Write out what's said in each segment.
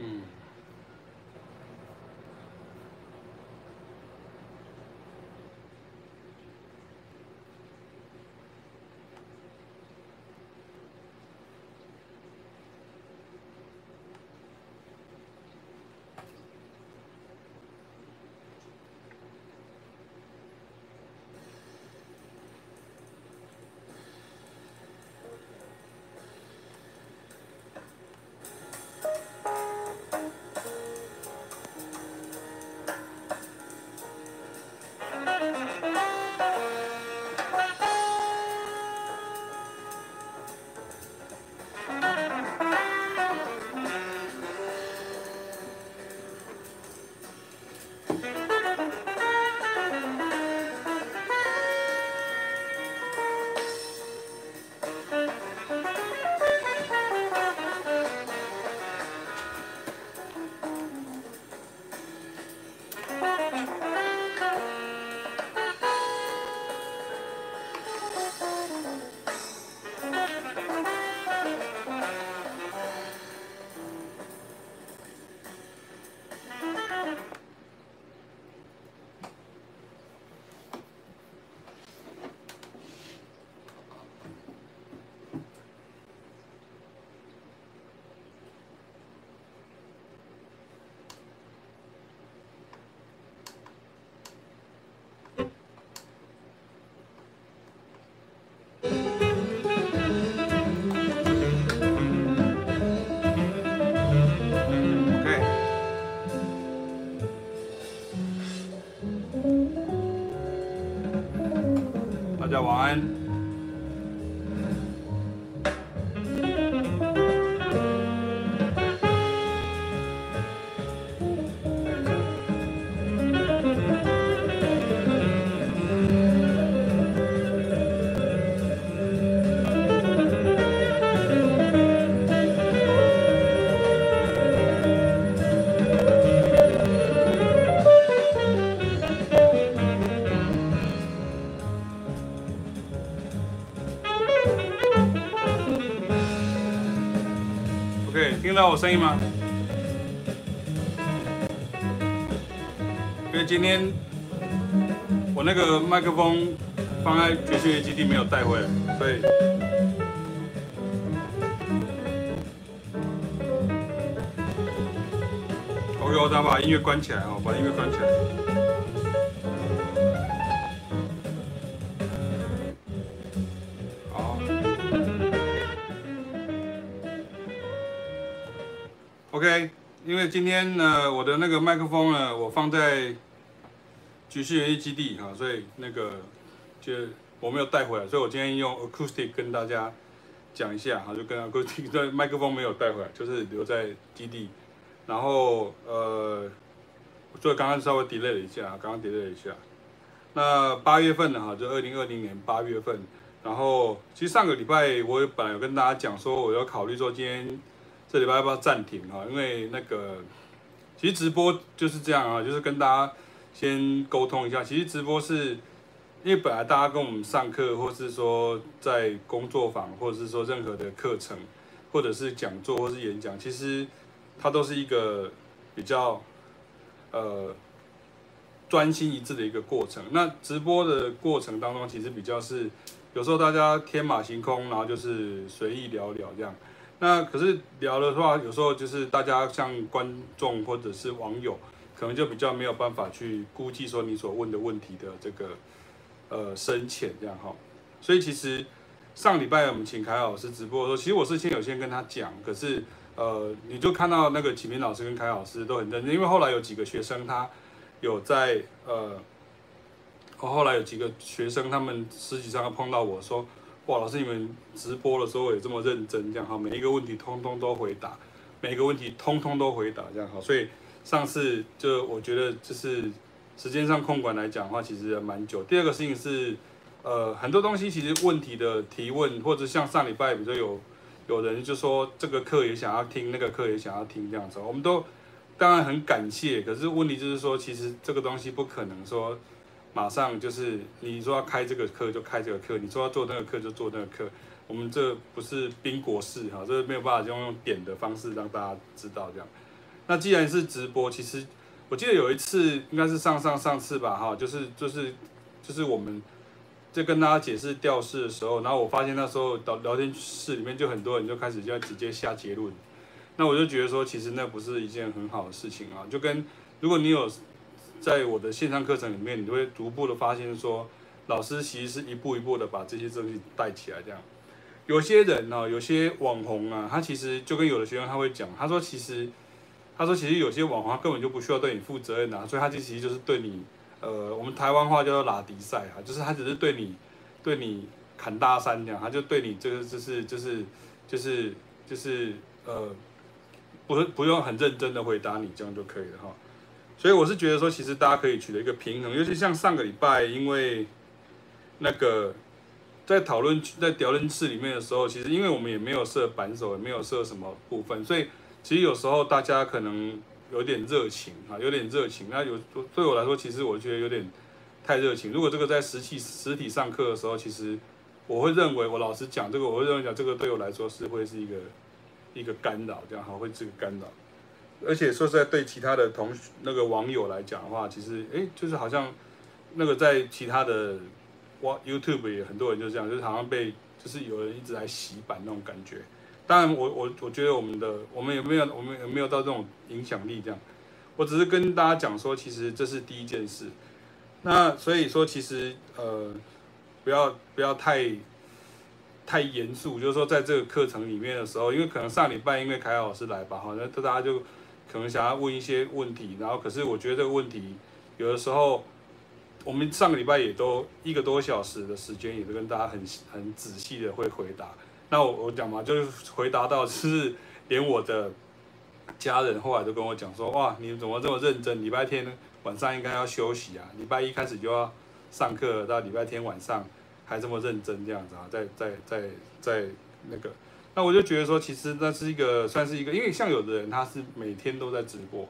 Mmm. 好。听到我声音吗？因为今天我那个麦克风放在爵士乐基地没有带回来，所以我给我再把音乐关起来哦，把音乐关起来。OK，因为今天呢，我的那个麦克风呢，我放在爵士园艺基地哈，所以那个就我没有带回来，所以我今天用 acoustic 跟大家讲一下哈，就跟 acoustic 的麦克风没有带回来，就是留在基地。然后呃，所以刚刚稍微 delay 了一下，刚刚 delay 了一下。那八月份的哈，就二零二零年八月份，然后其实上个礼拜我也本来有跟大家讲说，我要考虑说今天。这礼拜要不要暂停啊？因为那个，其实直播就是这样啊，就是跟大家先沟通一下。其实直播是，因为本来大家跟我们上课，或是说在工作坊，或者是说任何的课程，或者是讲座，或是演讲，其实它都是一个比较呃专心一致的一个过程。那直播的过程当中，其实比较是有时候大家天马行空，然后就是随意聊聊这样。那可是聊的话，有时候就是大家像观众或者是网友，可能就比较没有办法去估计说你所问的问题的这个呃深浅这样哈。所以其实上礼拜我们请凯老师直播的时候，其实我是先有先跟他讲，可是呃你就看到那个启明老师跟凯老师都很认真，因为后来有几个学生他有在呃，后来有几个学生他们实际上碰到我说。哇，老师，你们直播的时候也这么认真，这样哈，每一个问题通通都回答，每一个问题通通都回答，这样好。所以上次就我觉得就是时间上控管来讲的话，其实也蛮久。第二个事情是，呃，很多东西其实问题的提问，或者像上礼拜，比如说有有人就说这个课也想要听，那个课也想要听这样子，我们都当然很感谢。可是问题就是说，其实这个东西不可能说马上就是你说要开这个课就开这个课，你说要做那个课就做那个课。我们这不是宾国式哈，这没有办法用用点的方式让大家知道这样。那既然是直播，其实我记得有一次应该是上上上次吧哈，就是就是就是我们。在跟大家解释调式的时候，然后我发现那时候聊聊天室里面就很多人就开始就要直接下结论，那我就觉得说，其实那不是一件很好的事情啊。就跟如果你有在我的线上课程里面，你就会逐步的发现说，老师其实是一步一步的把这些东西带起来。这样，有些人呢，有些网红啊，他其实就跟有的学生他会讲，他说其实他说其实有些网红他根本就不需要对你负责任啊，所以他其实就是对你。呃，我们台湾话叫做拉迪赛啊，就是他只是对你，对你砍大山这样，他就对你这个就是就是就是就是呃，不不用很认真的回答你这样就可以了哈。所以我是觉得说，其实大家可以取得一个平衡，尤其像上个礼拜，因为那个在讨论在聊天室里面的时候，其实因为我们也没有设扳手，也没有设什么部分，所以其实有时候大家可能。有点热情啊，有点热情。那有对我来说，其实我觉得有点太热情。如果这个在实体实体上课的时候，其实我会认为，我老师讲这个，我会认为讲这个对我来说是会是一个一个干扰，这样好会是个干扰。而且说实在，对其他的同那个网友来讲的话，其实哎，就是好像那个在其他的哇 YouTube 也很多人就这样，就是好像被就是有人一直来洗版那种感觉。当然我，我我觉得我们的我们有没有我们有没有到这种影响力这样？我只是跟大家讲说，其实这是第一件事。那所以说，其实呃，不要不要太太严肃，就是说在这个课程里面的时候，因为可能上礼拜因为凯凯老师来吧，好像大家就可能想要问一些问题，然后可是我觉得这个问题有的时候，我们上个礼拜也都一个多小时的时间，也都跟大家很很仔细的会回答。那我我讲嘛，就是回答到，是连我的家人后来都跟我讲说，哇，你怎么这么认真？礼拜天晚上应该要休息啊，礼拜一开始就要上课，到礼拜天晚上还这么认真这样子啊，在在在在那个，那我就觉得说，其实那是一个算是一个，因为像有的人他是每天都在直播，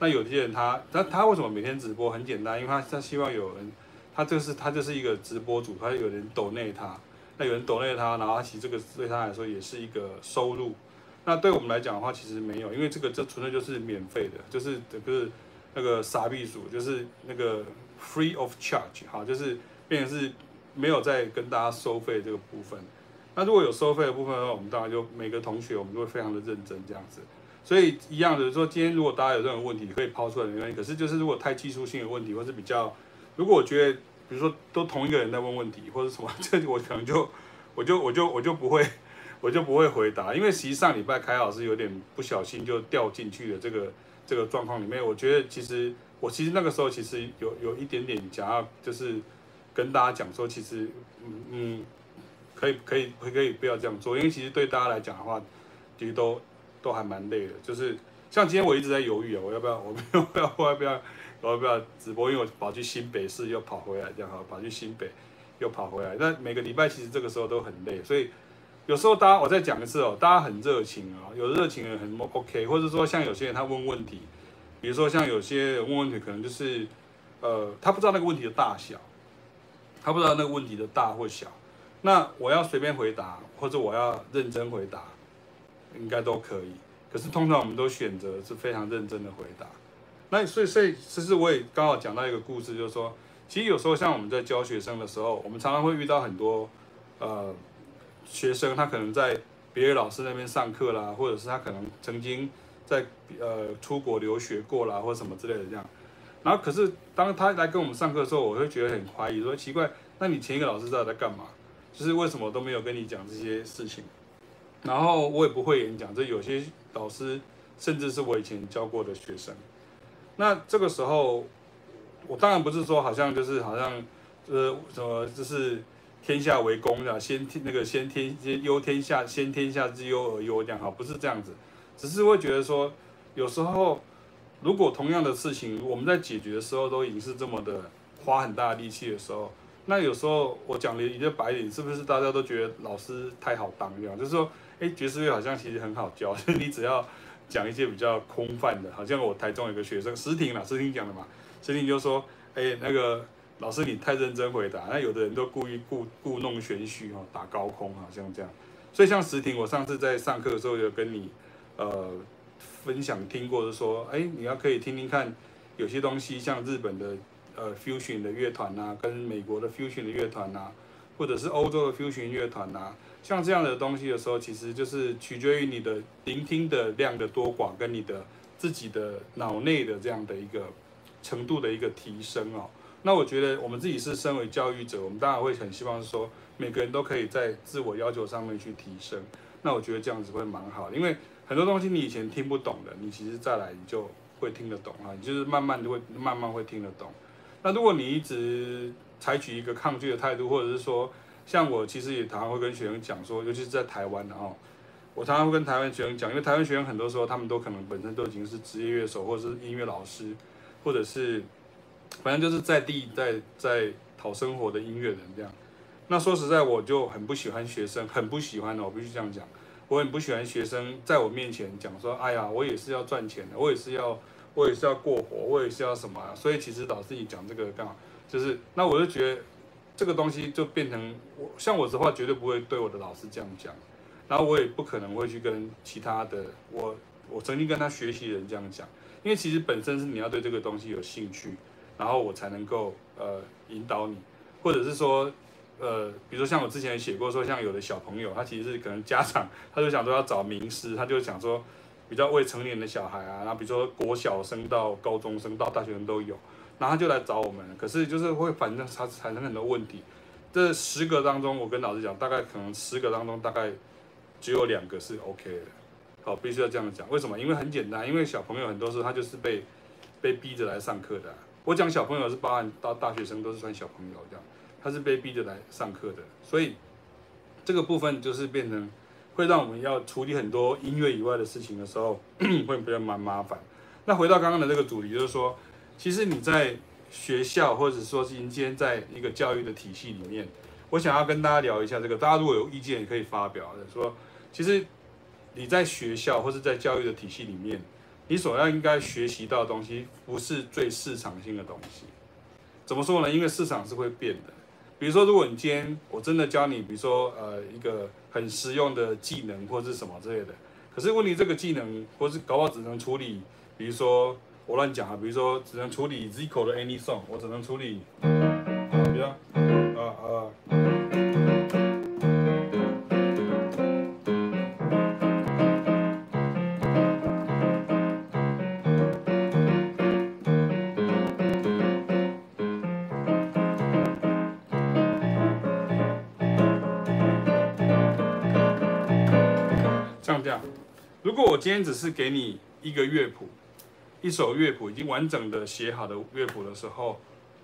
那有些人他他他为什么每天直播？很简单，因为他他希望有人，他就是他就是一个直播主，他有人抖内他。那有人抖内他，然后他其实这个对他来说也是一个收入。那对我们来讲的话，其实没有，因为这个这纯粹就是免费的，就是这个那个傻逼鼠，就是那个 free of charge，哈，就是变成是没有在跟大家收费这个部分。那如果有收费的部分的话，我们当然就每个同学我们都会非常的认真这样子。所以一样的说，今天如果大家有任何问题，可以抛出来没关系。可是就是如果太技术性的问题，或是比较，如果我觉得。比如说，都同一个人在问问题，或者什么，这我可能就，我就我就我就不会，我就不会回答，因为实际上礼拜凯老师有点不小心就掉进去了这个这个状况里面。我觉得其实我其实那个时候其实有有一点点想要就是跟大家讲说，其实嗯嗯，可以可以可以可以不要这样做，因为其实对大家来讲的话，其实都都还蛮累的。就是像今天我一直在犹豫啊，我要不要，我要不要，我要不要。我要不要直播？因为我跑去新北市又跑回来，这样哈，跑去新北又跑回来。那每个礼拜其实这个时候都很累，所以有时候大家我再讲一次哦，大家很热情啊，有热情的很 OK，或者说像有些人他问问题，比如说像有些人问问题可能就是呃他不知道那个问题的大小，他不知道那个问题的大或小，那我要随便回答或者我要认真回答，应该都可以。可是通常我们都选择是非常认真的回答。那所以，所以其实我也刚好讲到一个故事，就是说，其实有时候像我们在教学生的时候，我们常常会遇到很多呃学生，他可能在别的老师那边上课啦，或者是他可能曾经在呃出国留学过啦，或什么之类的这样。然后可是当他来跟我们上课的时候，我会觉得很怀疑，说奇怪，那你前一个老师知道在干嘛？就是为什么都没有跟你讲这些事情？然后我也不会演讲，这有些老师甚至是我以前教过的学生。那这个时候，我当然不是说好像就是好像，呃，什么就是天下为公的，先天那个先天先忧天下，先天下之忧而忧这样哈，不是这样子，只是会觉得说，有时候如果同样的事情我们在解决的时候都已经是这么的花很大的力气的时候，那有时候我讲的一个白领，是不是大家都觉得老师太好当了？就是说，哎，爵士乐好像其实很好教，你只要讲一些比较空泛的，好像我台中有个学生石婷啦，石婷讲的嘛，石婷就说，哎，那个老师你太认真回答，那有的人都故意故故弄玄虚哈，打高空好像这样。所以像石婷，我上次在上课的时候有跟你呃分享听过，就说，哎，你要可以听听看，有些东西像日本的。呃，fusion 的乐团呐，跟美国的 fusion 的乐团呐，或者是欧洲的 fusion 乐团呐，像这样的东西的时候，其实就是取决于你的聆听的量的多寡，跟你的自己的脑内的这样的一个程度的一个提升哦。那我觉得我们自己是身为教育者，我们当然会很希望说，每个人都可以在自我要求上面去提升。那我觉得这样子会蛮好，因为很多东西你以前听不懂的，你其实再来你就会听得懂啊，你就是慢慢就会慢慢会听得懂。那如果你一直采取一个抗拒的态度，或者是说，像我其实也常常会跟学生讲说，尤其是在台湾的哦，我常常会跟台湾学生讲，因为台湾学生很多时候他们都可能本身都已经是职业乐手，或者是音乐老师，或者是反正就是在地在在讨生活的音乐人这样。那说实在，我就很不喜欢学生，很不喜欢的，我必须这样讲，我很不喜欢学生在我面前讲说，哎呀，我也是要赚钱的，我也是要。我也是要过活，我也是要什么啊？所以其实老师你讲这个刚好就是，那我就觉得这个东西就变成我像我的话绝对不会对我的老师这样讲，然后我也不可能会去跟其他的我我曾经跟他学习的人这样讲，因为其实本身是你要对这个东西有兴趣，然后我才能够呃引导你，或者是说呃比如说像我之前写过说像有的小朋友他其实是可能家长他就想说要找名师，他就想说。比较未成年的小孩啊，然后比如说国小生到高中生到大学生都有，然后他就来找我们，可是就是会反正他产生很多问题。这十个当中，我跟老师讲，大概可能十个当中大概只有两个是 OK 的。好，必须要这样讲。为什么？因为很简单，因为小朋友很多时候他就是被被逼着来上课的。我讲小朋友是包含到大学生都是算小朋友这样，他是被逼着来上课的，所以这个部分就是变成。会让我们要处理很多音乐以外的事情的时候，会比较蛮麻烦。那回到刚刚的这个主题，就是说，其实你在学校，或者说是今天在一个教育的体系里面，我想要跟大家聊一下这个。大家如果有意见，也可以发表。说，其实你在学校或是在教育的体系里面，你所要应该学习到的东西，不是最市场性的东西。怎么说呢？因为市场是会变的。比如说，如果你今天我真的教你，比如说呃一个很实用的技能或者是什么之类的，可是问题这个技能或是搞不好只能处理，比如说我乱讲啊，比如说只能处理 Zico 的 Any Song，我只能处理，比如说啊啊。如果我今天只是给你一个乐谱，一首乐谱已经完整的写好的乐谱的时候，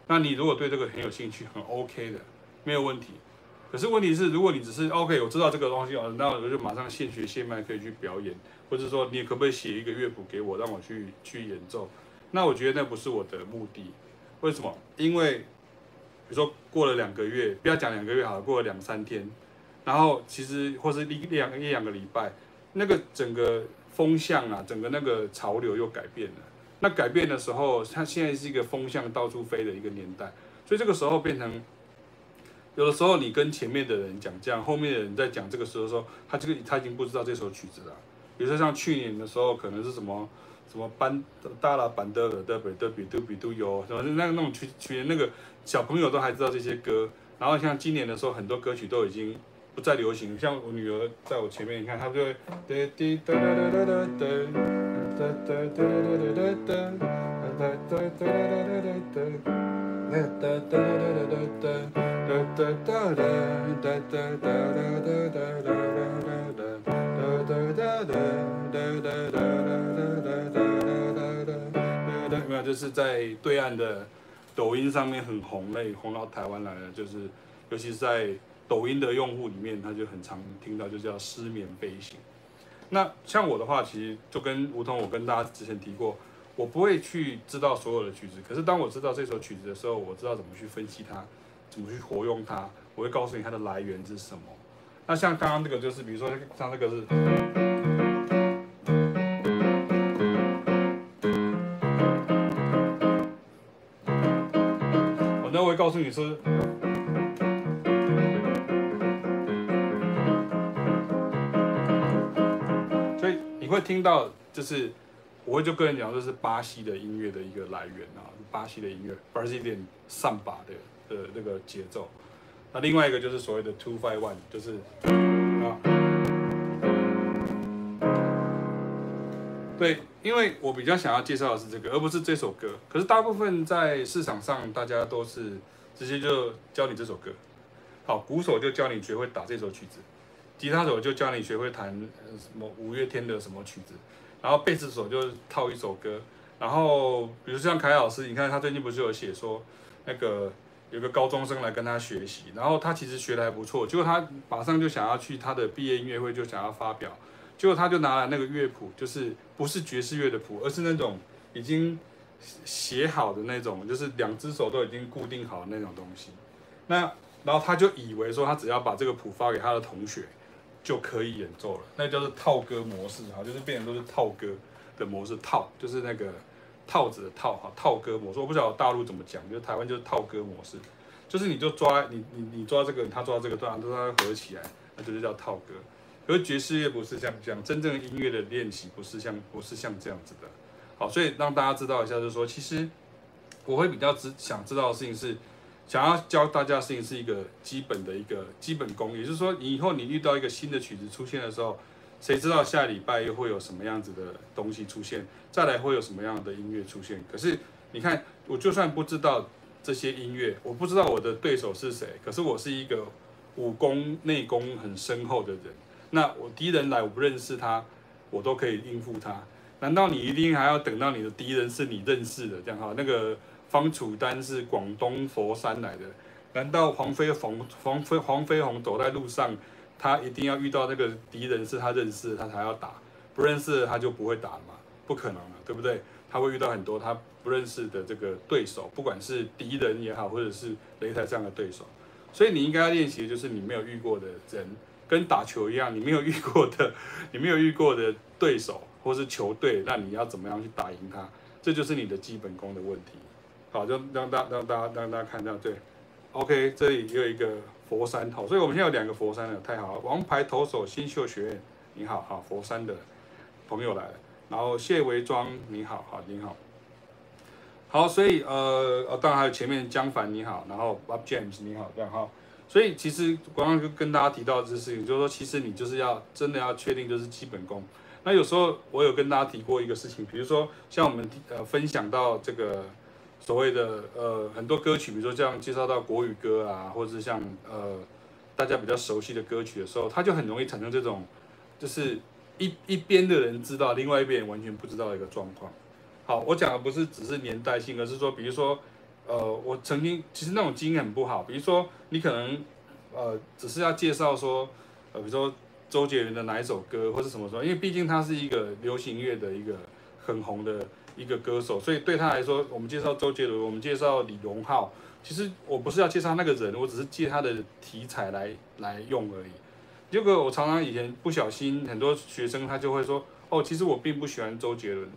那你如果对这个很有兴趣，很 OK 的，没有问题。可是问题是，如果你只是 OK，我知道这个东西哦，那我就马上现学现卖可以去表演，或者说你可不可以写一个乐谱给我，让我去去演奏？那我觉得那不是我的目的。为什么？因为比如说过了两个月，不要讲两个月好了，过了两三天，然后其实或是一两一两个礼拜。那个整个风向啊，整个那个潮流又改变了。那改变的时候，它现在是一个风向到处飞的一个年代，所以这个时候变成，有的时候你跟前面的人讲这样，后面的人在讲这个时候说，他这个他已经不知道这首曲子了。比如说像去年的时候，可能是什么什么班大拉班德尔的比德比都比都有，什么那那种曲曲，那个小朋友都还知道这些歌。然后像今年的时候，很多歌曲都已经。不再流行，像我女儿在我前面，你看她就会。没有，就是在对岸的抖音上面很红，那红到台湾来了，就是尤其是在。抖音的用户里面，他就很常听到，就叫失眠飞行。那像我的话，其实就跟如同我跟大家之前提过，我不会去知道所有的曲子。可是当我知道这首曲子的时候，我知道怎么去分析它，怎么去活用它，我会告诉你它的来源是什么。那像刚刚那个就是，比如说像这个是，我那我会告诉你是。会听到，就是我会就跟人讲，这是巴西的音乐的一个来源啊，巴西的音乐，Brazilian Samba 的的那个节奏。那另外一个就是所谓的 Two Five One，就是啊，对，因为我比较想要介绍的是这个，而不是这首歌。可是大部分在市场上，大家都是直接就教你这首歌。好，鼓手就教你学会打这首曲子。吉他手就教你学会弹什么五月天的什么曲子，然后贝斯手就套一首歌，然后比如像凯老师，你看他最近不是有写说，那个有个高中生来跟他学习，然后他其实学的还不错，结果他马上就想要去他的毕业音乐会，就想要发表，结果他就拿了那个乐谱，就是不是爵士乐的谱，而是那种已经写好的那种，就是两只手都已经固定好的那种东西，那然后他就以为说他只要把这个谱发给他的同学。就可以演奏了，那叫做套歌模式哈，就是变成都是套歌的模式，套就是那个套子的套哈，套歌模式。我不知道大陆怎么讲，就台湾就是套歌模式，就是你就抓你你你抓这个，他抓这个，段，都它合起来，那就是叫套歌。可是爵士乐不是像这样，真正音乐的练习不是像不是像这样子的。好，所以让大家知道一下，就是说，其实我会比较知想知道的事情是。想要教大家的事情是一个基本的一个基本功，也就是说，你以后你遇到一个新的曲子出现的时候，谁知道下礼拜又会有什么样子的东西出现，再来会有什么样的音乐出现？可是你看，我就算不知道这些音乐，我不知道我的对手是谁，可是我是一个武功内功很深厚的人，那我敌人来我不认识他，我都可以应付他。难道你一定还要等到你的敌人是你认识的这样哈？那个。方楚丹是广东佛山来的，难道黄飞鸿、黄飞黄飞鸿走在路上，他一定要遇到那个敌人是他认识，他才要打，不认识他就不会打了嘛？不可能了，对不对？他会遇到很多他不认识的这个对手，不管是敌人也好，或者是擂台上的对手。所以你应该要练习的就是你没有遇过的人，跟打球一样，你没有遇过的，你没有遇过的对手或是球队，那你要怎么样去打赢他？这就是你的基本功的问题。好，就让大让大家让大家看到，对，OK，这里又一个佛山，好，所以我们现在有两个佛山的，太好了。王牌投手新秀学院，你好，好，佛山的朋友来了，然后谢维庄，你好，好，你好，好，所以呃，呃，当然还有前面江凡，你好，然后 Bob James，你好，这样哈，所以其实刚刚就跟大家提到这事情，就是说，其实你就是要真的要确定就是基本功。那有时候我有跟大家提过一个事情，比如说像我们呃分享到这个。所谓的呃很多歌曲，比如说这样介绍到国语歌啊，或者是像呃大家比较熟悉的歌曲的时候，它就很容易产生这种，就是一一边的人知道，另外一边完全不知道的一个状况。好，我讲的不是只是年代性，而是说，比如说呃我曾经其实那种经验很不好，比如说你可能呃只是要介绍说呃比如说周杰伦的哪一首歌或是什么什么，因为毕竟他是一个流行乐的一个很红的。一个歌手，所以对他来说，我们介绍周杰伦，我们介绍李荣浩，其实我不是要介绍那个人，我只是借他的题材来来用而已。结果我常常以前不小心，很多学生他就会说，哦，其实我并不喜欢周杰伦，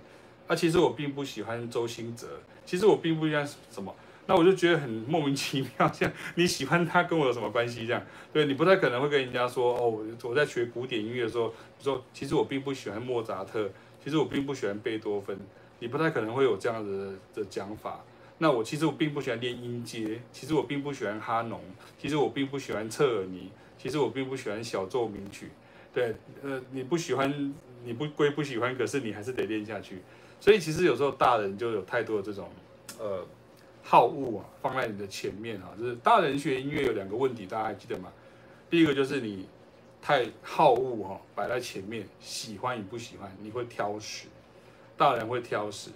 啊，其实我并不喜欢周兴哲，其实我并不喜欢什么，那我就觉得很莫名其妙，像你喜欢他跟我有什么关系这样？对，你不太可能会跟人家说，哦，我在学古典音乐的时候，说其实我并不喜欢莫扎特，其实我并不喜欢贝多芬。你不太可能会有这样子的讲法。那我其实我并不喜欢练音阶，其实我并不喜欢哈农，其实我并不喜欢彻尔尼，其实我并不喜欢小奏鸣曲。对，呃，你不喜欢，你不归不喜欢，可是你还是得练下去。所以其实有时候大人就有太多的这种呃好恶啊，放在你的前面啊。就是大人学音乐有两个问题，大家还记得吗？第一个就是你太好恶哈，摆在前面，喜欢与不喜欢，你会挑食。大人会挑食，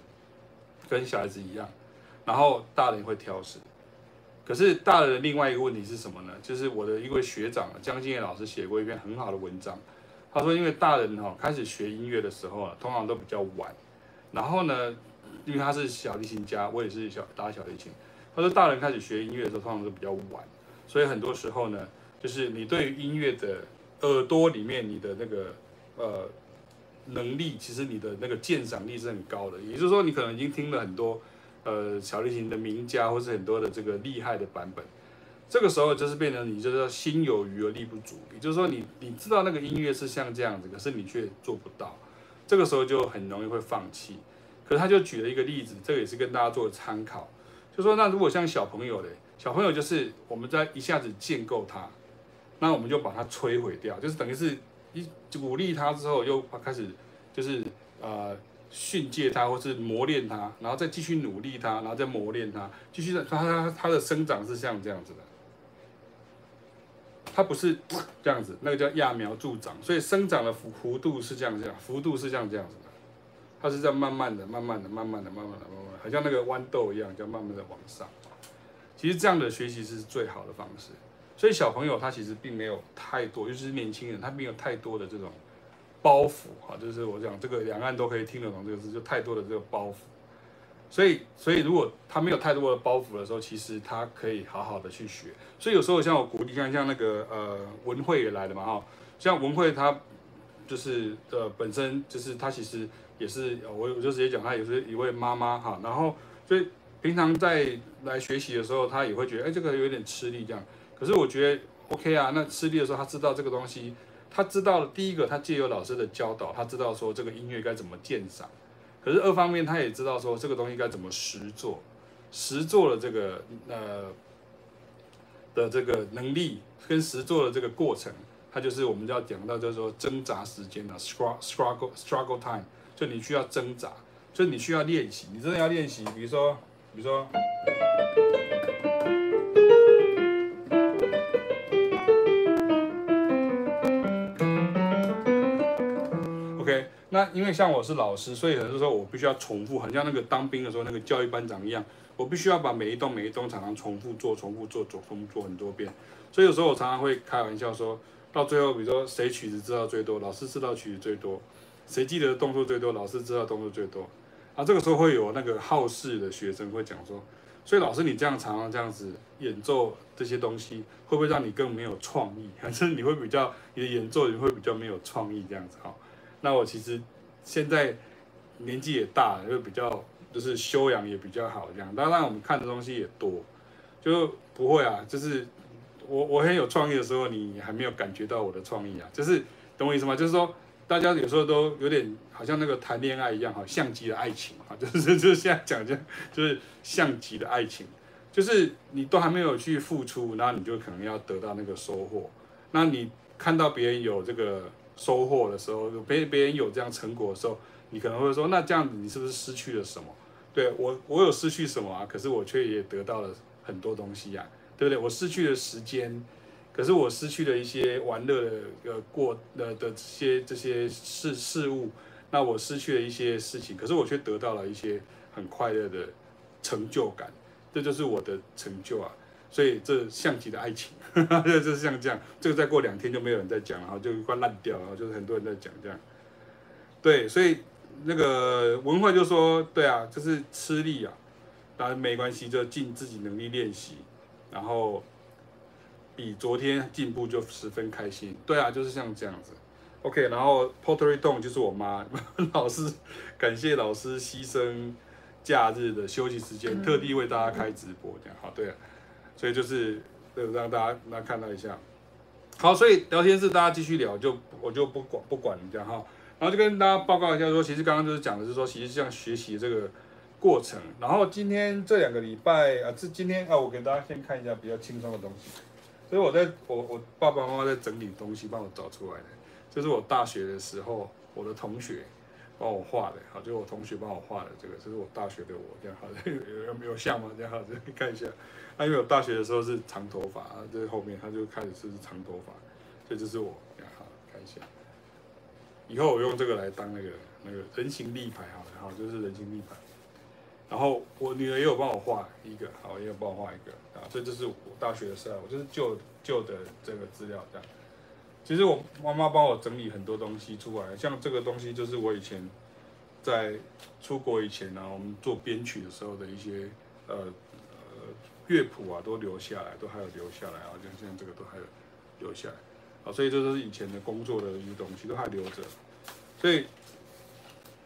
跟小孩子一样，然后大人会挑食。可是大人的另外一个问题是什么呢？就是我的一位学长江金燕老师写过一篇很好的文章，他说，因为大人哈开始学音乐的时候啊，通常都比较晚，然后呢，因为他是小提琴家，我也是小打小提琴，他说大人开始学音乐的时候，通常都比较晚，所以很多时候呢，就是你对于音乐的耳朵里面，你的那个呃能力，其实你的那个鉴赏力是很高的。也就是说，你可能已经听了很多呃小提琴的名家，或是很多的这个厉害的版本。这个时候就是变成你就是心有余而力不足，也就是说你你知道那个音乐是像这样子，可是你却做不到，这个时候就很容易会放弃。可是他就举了一个例子，这个也是跟大家做参考，就说那如果像小朋友嘞，小朋友就是我们在一下子建构他，那我们就把它摧毁掉，就是等于是一鼓励他之后又开始就是呃训诫他或是磨练他，然后再继续努力他，然后再磨练他，继续他他他的生长是像这样子的。它不是这样子，那个叫揠苗助长，所以生长的幅幅度是这样这样，幅度是像这样子的，它是在慢慢的、慢慢的、慢慢的、慢慢的、慢慢，好像那个豌豆一样，叫慢慢的往上。其实这样的学习是最好的方式。所以小朋友他其实并没有太多，尤其是年轻人，他没有太多的这种包袱啊，就是我讲这个两岸都可以听得懂这个字，就太多的这个包袱。所以，所以如果他没有太多的包袱的时候，其实他可以好好的去学。所以有时候像我鼓励，像像那个呃文慧也来了嘛哈，像文慧她就是呃本身就是她其实也是我我就直接讲她也是一位妈妈哈，然后所以平常在来学习的时候，她也会觉得哎这个有点吃力这样。可是我觉得 OK 啊，那吃力的时候，他知道这个东西，他知道了第一个，他借由老师的教导，他知道说这个音乐该怎么鉴赏。可是二方面，他也知道说这个东西该怎么实做，实做了这个呃的这个能力跟实做的这个过程，它就是我们就要讲到就是说挣扎时间啊，struggle struggle struggle time，就你需要挣扎，就你需要练习，你真的要练习，比如说，比如说。因为像我是老师，所以很多时候我必须要重复，很像那个当兵的时候那个教育班长一样，我必须要把每一动每一动常常重复做，重复做，重复做很多遍。所以有时候我常常会开玩笑说，到最后，比如说谁曲子知道最多，老师知道曲子最多；谁记得动作最多，老师知道动作最多。啊，这个时候会有那个好事的学生会讲说，所以老师你这样常常这样子演奏这些东西，会不会让你更没有创意？还是你会比较你的演奏你会比较没有创意这样子哈？那我其实现在年纪也大了，就比较就是修养也比较好，这样。当然我们看的东西也多，就不会啊。就是我我很有创意的时候，你还没有感觉到我的创意啊。就是懂我意思吗？就是说大家有时候都有点好像那个谈恋爱一样哈，像极了爱情啊。就是就是现在讲这，就是像极了爱情，就是你都还没有去付出，然后你就可能要得到那个收获。那你看到别人有这个。收获的时候，别别人有这样成果的时候，你可能会说，那这样子你是不是失去了什么？对，我，我有失去什么啊？可是我却也得到了很多东西呀，对不对？我失去了时间，可是我失去了一些玩乐的呃过的的这些这些事事物，那我失去了一些事情，可是我却得到了一些很快乐的成就感，这就是我的成就啊。所以这像极了爱情，呵呵，就是像这样，这个再过两天就没有人在讲了，就快烂掉了，就是很多人在讲这样。对，所以那个文慧就说，对啊，就是吃力啊，当然没关系，就尽自己能力练习，然后比昨天进步就十分开心。对啊，就是像这样子。OK，然后 Pottery Dome 就是我妈 老师，感谢老师牺牲假日的休息时间，特地为大家开直播这样。好，对啊。所以就是，让大家来看到一下。好，所以聊天室大家继续聊，就我就不管不管人家哈。然后就跟大家报告一下说，其实刚刚就是讲的是说，其实像学习这个过程。然后今天这两个礼拜啊，这今天啊，我给大家先看一下比较轻松的东西。所以我在我我爸爸妈妈在整理东西，帮我找出来的，这是我大学的时候我的同学。帮我画的，好，就我同学帮我画的这个，这是我大学的我，这样好，有有没有像吗？这样好，这看一下。他因为我大学的时候是长头发，这后面他就开始是长头发，这就是我，这样好，看一下。以后我用这个来当那个那个人形立牌，好了，好，就是人形立牌。然后我女儿也有帮我画一个，好，也有帮我画一个，啊，这就是我大学的时候，我就是旧旧的这个资料这样。其实我妈妈帮我整理很多东西出来，像这个东西就是我以前在出国以前呢、啊，我们做编曲的时候的一些呃呃乐谱啊都留下来，都还有留下来啊，像像这个都还有留下来啊，所以这都是以前的工作的一些东西都还留着，所以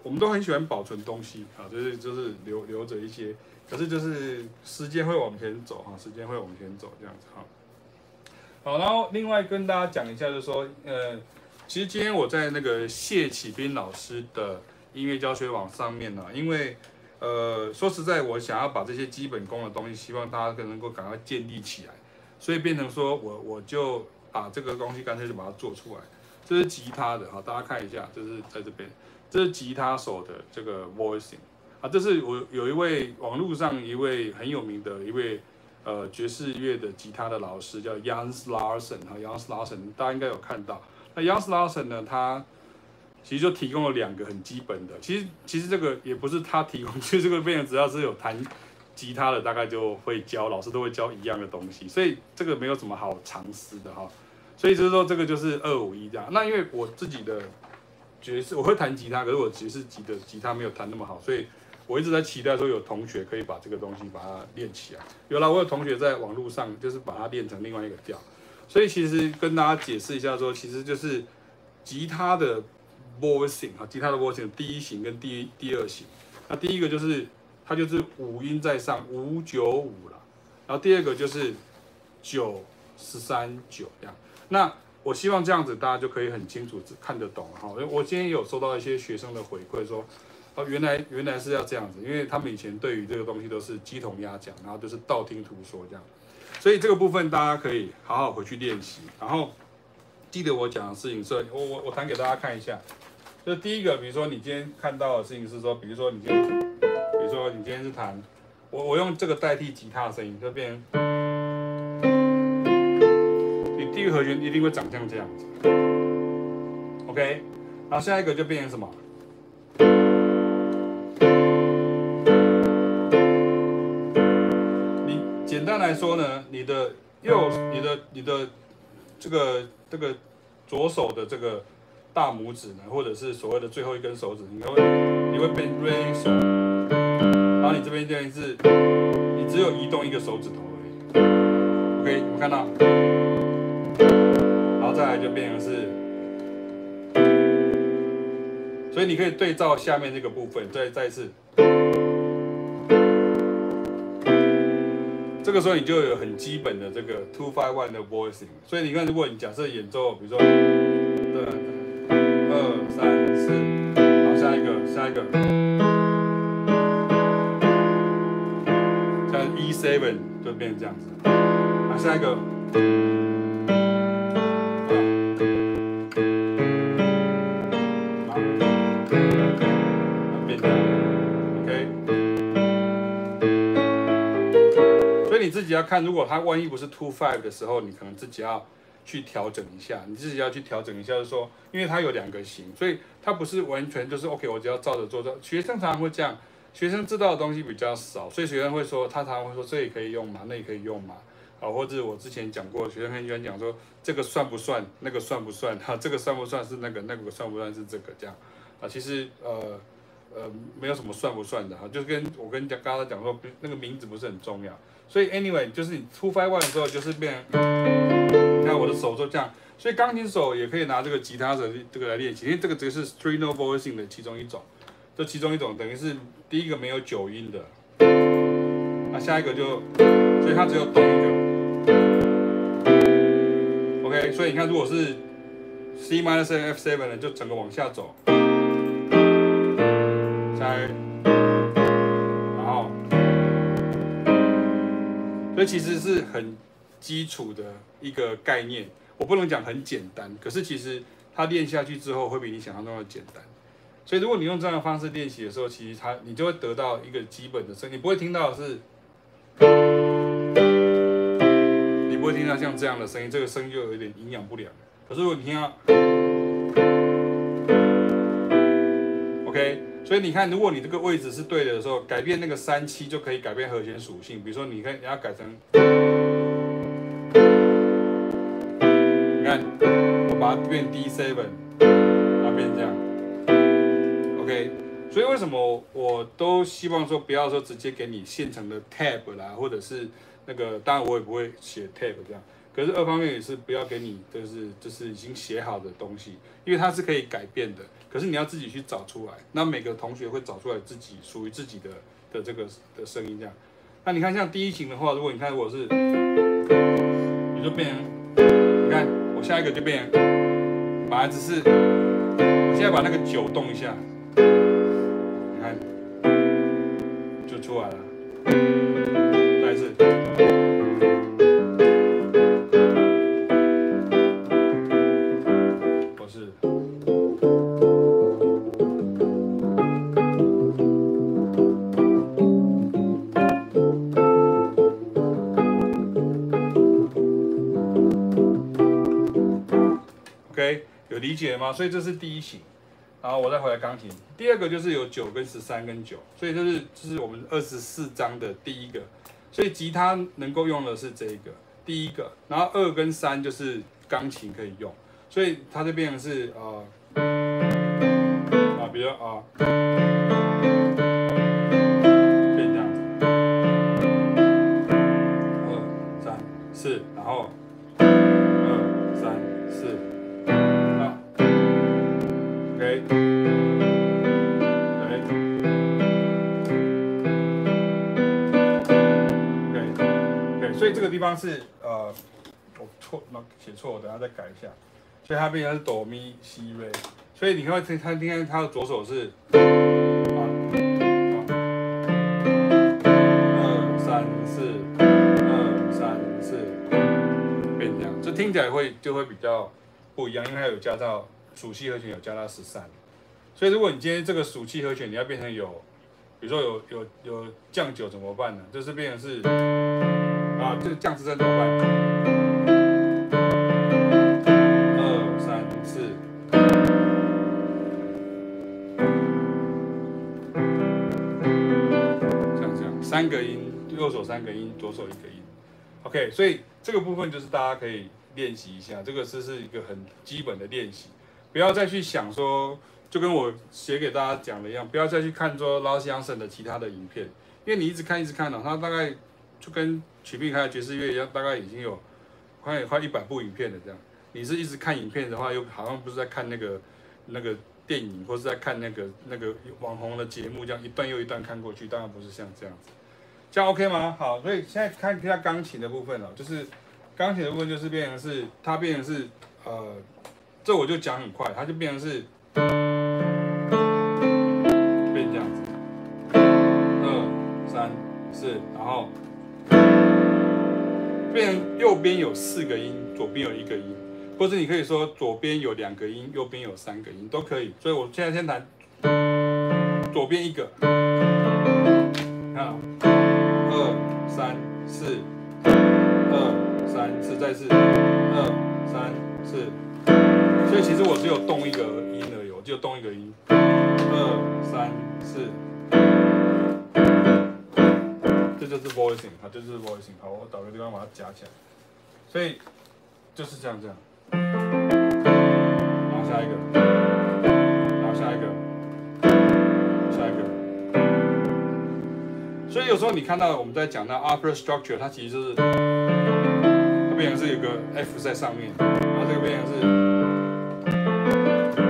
我们都很喜欢保存东西啊，就是就是留留着一些，可是就是时间会往前走哈，时间会往前走这样子哈。好，然后另外跟大家讲一下，就是说呃，其实今天我在那个谢启斌老师的音乐教学网上面呢，因为。呃，说实在，我想要把这些基本功的东西，希望大家能够赶快建立起来，所以变成说我我就把这个东西干脆就把它做出来。这是吉他的，好，大家看一下，这是在这边，这是吉他手的这个 voicing 啊，这是我有一位网络上一位很有名的一位呃爵士乐的吉他的老师叫 Youngs Larson，哈，Youngs Larson，大家应该有看到。那 Youngs Larson 呢，他其实就提供了两个很基本的，其实其实这个也不是他提供，其实这个病人只要是有弹吉他的，大概就会教，老师都会教一样的东西，所以这个没有什么好藏私的哈。所以就是说这个就是二五一这样。那因为我自己的爵士，我会弹吉他，可是我爵士级的吉他没有弹那么好，所以我一直在期待说有同学可以把这个东西把它练起来。有了，我有同学在网络上就是把它练成另外一个调。所以其实跟大家解释一下说，其实就是吉他的。voicing 啊，吉他的 voicing 第一型跟第第二型，那第一个就是它就是五音在上五九五了，然后第二个就是九十三九这样。那我希望这样子大家就可以很清楚看得懂哈。因为我今天有收到一些学生的回馈说，哦，原来原来是要这样子，因为他们以前对于这个东西都是鸡同鸭讲，然后都是道听途说这样，所以这个部分大家可以好好回去练习，然后记得我讲的事情是，我我我弹给大家看一下。就第一个，比如说你今天看到的事情是说，比如说你今天，比如说你今天是弹，我我用这个代替吉他的声音，就变成，你第一个和弦一定会长像这样子，OK，然后下一个就变成什么？说呢，你的右，你的你的这个这个左手的这个。大拇指呢，或者是所谓的最后一根手指，你会你会变 re 手，然后你这边这边是，你只有移动一个手指头而已。OK，我们看到，然后再来就变成是，所以你可以对照下面这个部分，再再一次，这个时候你就有很基本的这个 two five one 的 voicing。所以你看，如果你假设演奏，比如说，对。二三四，好，下一个，下一个，像 E seven 就变成这样子，好，下一个，看，如果它万一不是 two five 的时候，你可能自己要。去调整一下，你自己要去调整一下，就是说，因为它有两个型，所以它不是完全就是 OK，我只要照着做。学生常常会这样，学生知道的东西比较少，所以学生会说，他常常会说，这也可以用嘛？那也可以用嘛？啊，或者我之前讲过，学生很喜欢讲说，这个算不算？那个算不算？哈，这个算不算是那个？那个算不算是这个？这样啊，其实呃呃没有什么算不算的哈，就是跟我跟你讲刚刚讲说，那个名字不是很重要。所以 anyway，就是你 two five one 的时候，就是变。你看我的手就这样，所以钢琴手也可以拿这个吉他手这个来练习，因为这个只是 three no voicing 的其中一种，这其中一种等于是第一个没有九音的，那下一个就，所以它只有动一个，OK，所以你看如果是 C minus F seven 的，就整个往下走，下所以其实是很。基础的一个概念，我不能讲很简单，可是其实它练下去之后会比你想象中的简单。所以如果你用这样的方式练习的时候，其实它你就会得到一个基本的声，你不会听到是，你不会听到像这样的声音，这个声音就有点营养不良。可是如果你听到，OK，所以你看，如果你这个位置是对的时候，改变那个三七就可以改变和弦属性。比如说，你看你要改成。你看我把它变 D seven，它变这样，OK。所以为什么我都希望说不要说直接给你现成的 tab 啦，或者是那个当然我也不会写 tab 这样，可是二方面也是不要给你就是就是已经写好的东西，因为它是可以改变的，可是你要自己去找出来，那每个同学会找出来自己属于自己的的这个的声音这样。那你看像第一型的话，如果你看如果是，你就变，你看我下一个就变成，本来只是，我现在把那个九动一下，你看就出来了，理解吗？所以这是第一型，然后我再回来钢琴。第二个就是有九跟十三跟九，所以这是这是我们二十四章的第一个。所以吉他能够用的是这个第一个，然后二跟三就是钢琴可以用，所以它就变成是啊啊，比如啊，是呃，我错，那写错，等下再改一下。所以它变成是哆咪西瑞，所以你看它，它今天它的左手是啊，二三四，二三四，变这样，这听起来会就会比较不一样，因为它有加到属气和弦，有加到十三。所以如果你今天这个属气和弦你要变成有，比如说有有有降九怎么办呢？就是变成是。啊，这个降十三怎么办？二三四，这样这样，三个音，右手三个音，左手一个音。OK，所以这个部分就是大家可以练习一下，这个是是一个很基本的练习，不要再去想说，就跟我写给大家讲的一样，不要再去看说 Lasse Jansen 的其他的影片，因为你一直看一直看的，他大概就跟。曲碧开爵士乐一样，大概已经有快快一百部影片了。这样，你是一直看影片的话，又好像不是在看那个那个电影，或是在看那个那个网红的节目，这样一段又一段看过去，当然不是像这样子。这样 OK 吗？好，所以现在看一下钢琴的部分了，就是钢琴的部分就是变成是它变成是呃，这我就讲很快，它就变成是变成右边有四个音，左边有一个音，或者你可以说左边有两个音，右边有三个音，都可以。所以我现在先弹左边一个，看，二三四，二三四，再四，二三四。所以其实我只有动一个音而已，我只有动一个音，二三四。这就是 voicing，它，就是 voicing，好，我找个地方把它夹起来，所以就是这样这样，然后下一个，然后下一个，下一个，所以有时候你看到我们在讲到 upper structure，它其实就是它变成是有个 F 在上面，然后这个变成是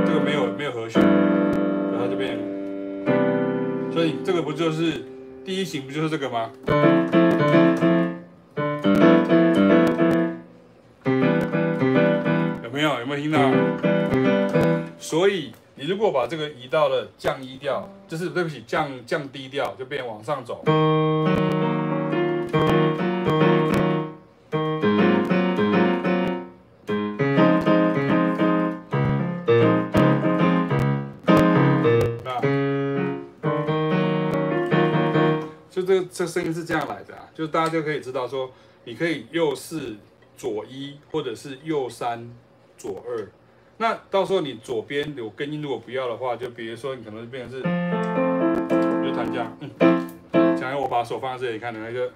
这个没有没有和弦，然后这边，所以这个不就是？第一型不就是这个吗？有没有？有没有听到？所以你如果把这个移到了降一调，就是对不起，降降低调，就变往上走。声音是这样来的啊，就大家就可以知道说，你可以右四左一，或者是右三左二。那到时候你左边有根音，如果不要的话，就比如说你可能就变成是，就弹这样，嗯，想要我把手放在这里看的那个。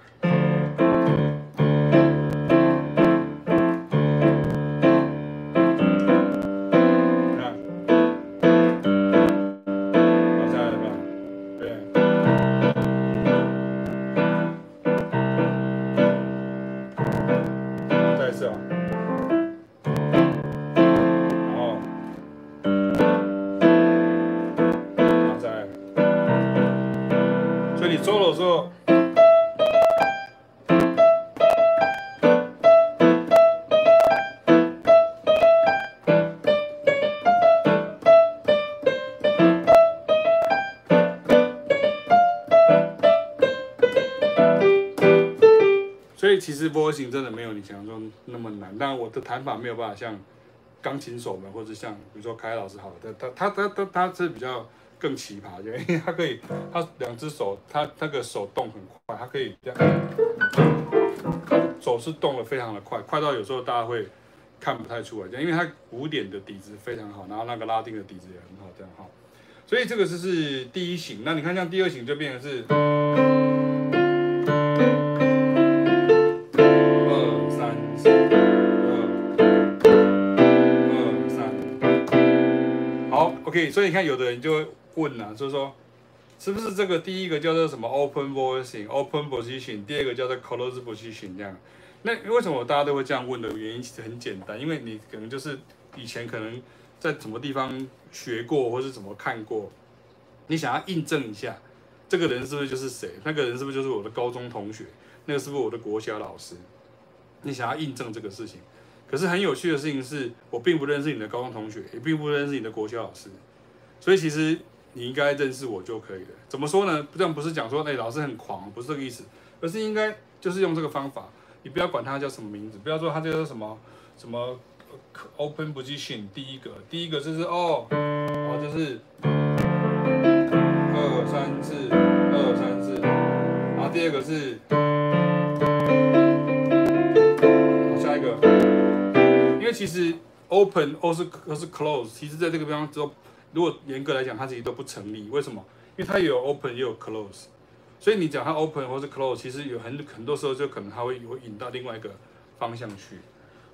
波形真的没有你想象中那么难，但我的弹法没有办法像钢琴手们，或者像比如说凯老师好的，他他他他他是比较更奇葩，因为他可以他两只手他那个手动很快，他可以这样，手是动得非常的快，快到有时候大家会看不太出来，这样，因为他古典的底子非常好，然后那个拉丁的底子也很好，这样哈，所以这个就是第一型。那你看像第二型就变成是。OK，所以你看，有的人就会问了、啊，就是说，是不是这个第一个叫做什么 open voicing、open position，第二个叫做 close position 这样？那为什么大家都会这样问的原因其实很简单，因为你可能就是以前可能在什么地方学过，或是怎么看过，你想要印证一下，这个人是不是就是谁？那个人是不是就是我的高中同学？那个是不是我的国小老师？你想要印证这个事情。可是很有趣的事情是，我并不认识你的高中同学，也并不认识你的国小老师，所以其实你应该认识我就可以了。怎么说呢？这样不是讲说，哎，老师很狂，不是这个意思，而是应该就是用这个方法。你不要管他叫什么名字，不要说他叫做什么什么 open position，第一个，第一个就是哦，哦，就是二三四，二三四，然后第二个是。其实 open 或是或是 close，其实在这个地方之后，如果严格来讲，它其实都不成立。为什么？因为它有 open 也有 close，所以你讲它 open 或是 close，其实有很很多时候就可能它会有引到另外一个方向去。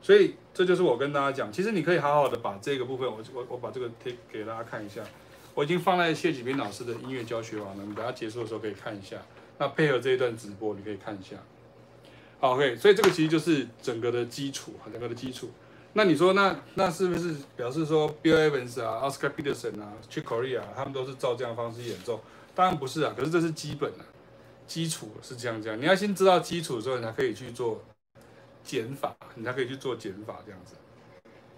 所以这就是我跟大家讲，其实你可以好好的把这个部分，我我我把这个贴给大家看一下。我已经放在谢启斌老师的音乐教学网了，你等下结束的时候可以看一下。那配合这一段直播，你可以看一下。，OK，所以这个其实就是整个的基础，整个的基础。那你说那那是不是表示说 Bill Evans 啊、Oscar Peterson 啊、Chick Corea 啊他们都是照这样方式演奏？当然不是啊，可是这是基本的，基础是这样这样。你要先知道基础之后，你才可以去做减法，你才可以去做减法这样子。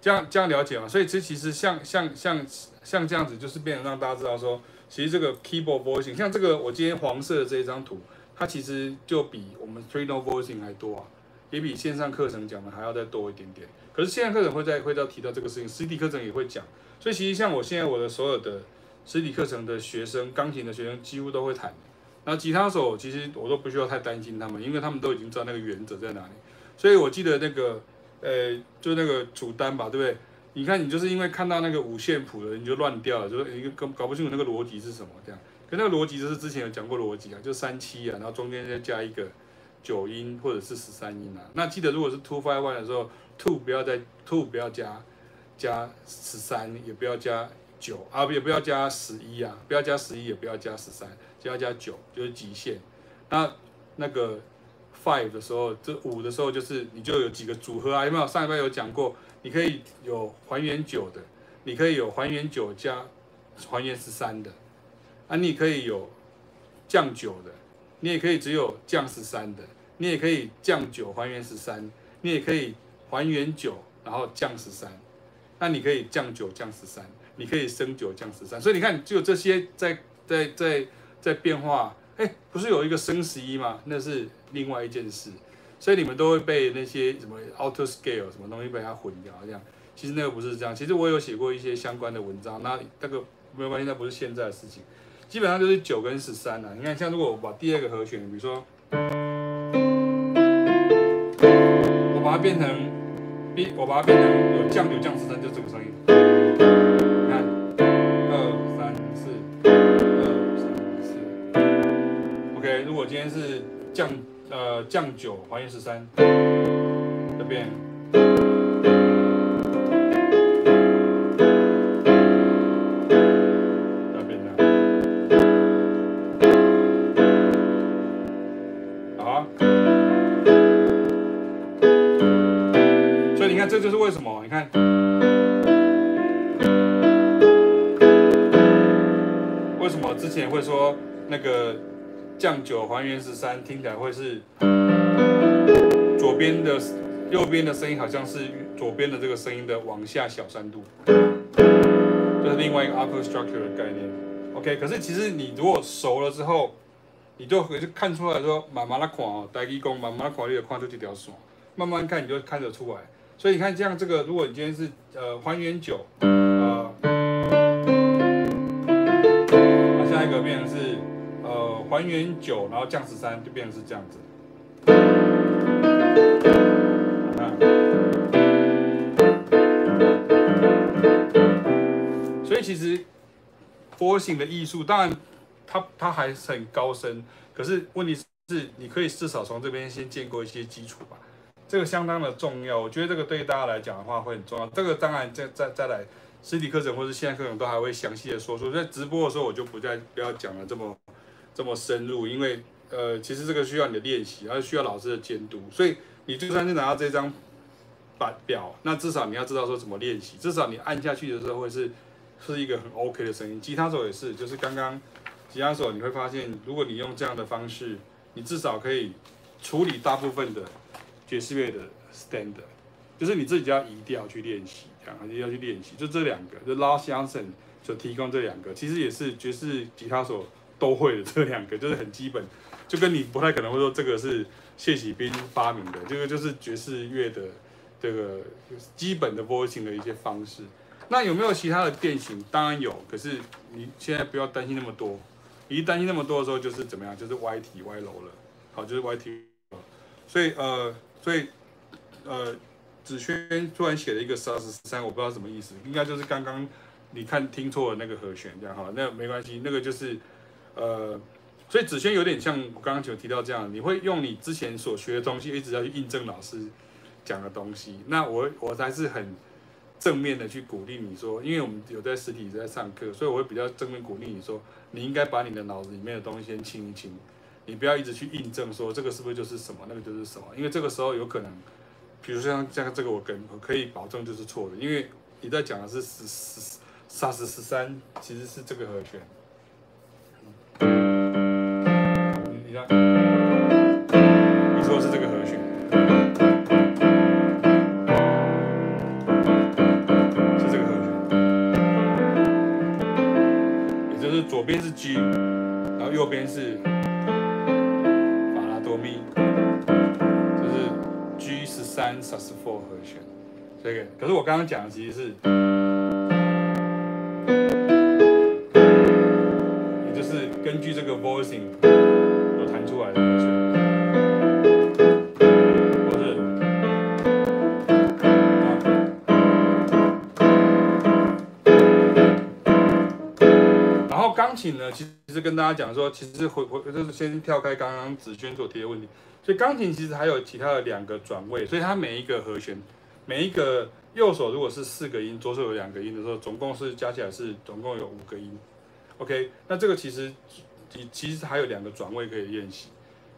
这样这样了解吗？所以这其实像像像像这样子，就是变成让大家知道说，其实这个 keyboard voicing，像这个我今天黄色的这一张图，它其实就比我们 three note voicing 还多啊，也比线上课程讲的还要再多一点点。可是线上课程会在会到提到这个事情，实体课程也会讲，所以其实像我现在我的所有的实体课程的学生，钢琴的学生几乎都会弹。那吉他手其实我都不需要太担心他们，因为他们都已经知道那个原则在哪里。所以我记得那个呃，就那个主单吧，对不对？你看你就是因为看到那个五线谱的，你就乱掉了，就是一个搞搞不清楚那个逻辑是什么这样。可那个逻辑就是之前有讲过逻辑啊，就三七啊，然后中间再加一个九音或者是十三音啊。那记得如果是 two five one 的时候。Two 不要再 two 不要加加十三，也不要加九啊，也不要加十一啊，不要加十一，也不要加十三，就要加九，就是极限。那那个 five 的时候，这五的时候就是你就有几个组合啊？有没有？上礼拜有讲过，你可以有还原九的，你可以有还原九加还原十三的，啊，你可以有降九的，你也可以只有降十三的，你也可以降九还原十三，你也可以。还原九，然后降十三，那你可以降九降十三，你可以升九降十三，所以你看，就有这些在在在在变化，哎，不是有一个升十一吗？那是另外一件事，所以你们都会被那些什么 auto scale 什么东西被它混淆，这样，其实那个不是这样，其实我有写过一些相关的文章，那那个没有关系，那不是现在的事情，基本上就是九跟十三了。你看，像如果我把第二个和弦，比如说，我把它变成。我把它变成有降有降十三，就这个声音。你看，二三四，二三四。OK，如果今天是降呃降九还原十三，这边。这就是为什么？你看，为什么之前会说那个降九还原十三，听起来会是左边的右边的声音，好像是左边的这个声音的往下小三度，这是另外一个 upper structure 的概念。OK，可是其实你如果熟了之后，你就就看出来说，慢慢的看哦，大家讲慢慢的看，你就看出这条线，慢慢看你就看得出来。所以你看这样，这个如果你今天是呃还原九，呃，那下一个变成是呃还原九，然后降十三，就变成是这样子。所以其实波形的艺术，当然它它还是很高深，可是问题是，你可以至少从这边先建构一些基础吧。这个相当的重要，我觉得这个对大家来讲的话会很重要。这个当然再再再来实体课程或者线上课程都还会详细的说说，在直播的时候我就不再不要讲了这么这么深入，因为呃其实这个需要你的练习，而需要老师的监督，所以你就算是拿到这张板表，那至少你要知道说怎么练习，至少你按下去的时候会是是一个很 OK 的声音。吉他手也是，就是刚刚吉他手你会发现，如果你用这样的方式，你至少可以处理大部分的。爵士乐的 standard，就是你自己要一定要去练习，这样还是要去练习，就这两个，就 Lasse Jansen 所提供这两个，其实也是爵士吉他手都会的这两个，就是很基本，就跟你不太可能会说这个是谢喜斌发明的，这个就是爵士乐的这个基本的 voicing 的一些方式。那有没有其他的变形？当然有，可是你现在不要担心那么多，一担心那么多的时候，就是怎么样？就是歪体歪楼了，好，就是歪体，所以呃。所以，呃，子轩突然写了一个十二十三，我不知道什么意思，应该就是刚刚你看听错了那个和弦，这样哈，那没关系，那个就是，呃，所以子轩有点像我刚刚就提到这样，你会用你之前所学的东西，一直要去印证老师讲的东西。那我我还是很正面的去鼓励你说，因为我们有在实体在上课，所以我会比较正面鼓励你说，你应该把你的脑子里面的东西先清一清。你不要一直去印证说这个是不是就是什么，那个就是什么，因为这个时候有可能，比如像像这个我跟我可以保证就是错的，因为你在讲的是十十三十十三，其实是这个和弦。你看，你说是这个和弦，是这个和弦，也就是左边是 G，然后右边是。Sus four 和弦，这个可是我刚刚讲的其实是，也就是根据这个 voicing 所弹出来的和弦，或是，然后钢琴呢，其实跟大家讲说，其实回回就是先跳开刚刚子轩所提的问题。所以钢琴其实还有其他的两个转位，所以它每一个和弦，每一个右手如果是四个音，左手有两个音的时候，总共是加起来是总共有五个音。OK，那这个其实你其实还有两个转位可以练习。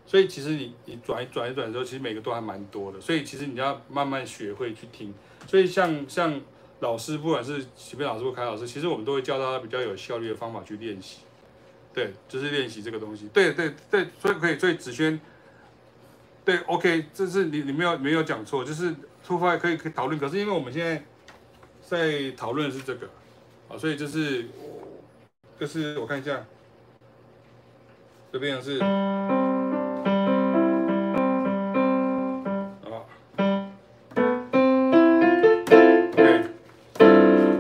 所以其实你你转一转一转的时候，其实每个都还蛮多的。所以其实你要慢慢学会去听。所以像像老师，不管是启斌老师或凯老师，其实我们都会教他比较有效率的方法去练习。对，就是练习这个东西。对对对，所以可以，所以子轩。对，OK，这是你你没有没有讲错，就是出发可以可以讨论，可是因为我们现在在讨论的是这个，啊，所以就是就是我看一下，这边是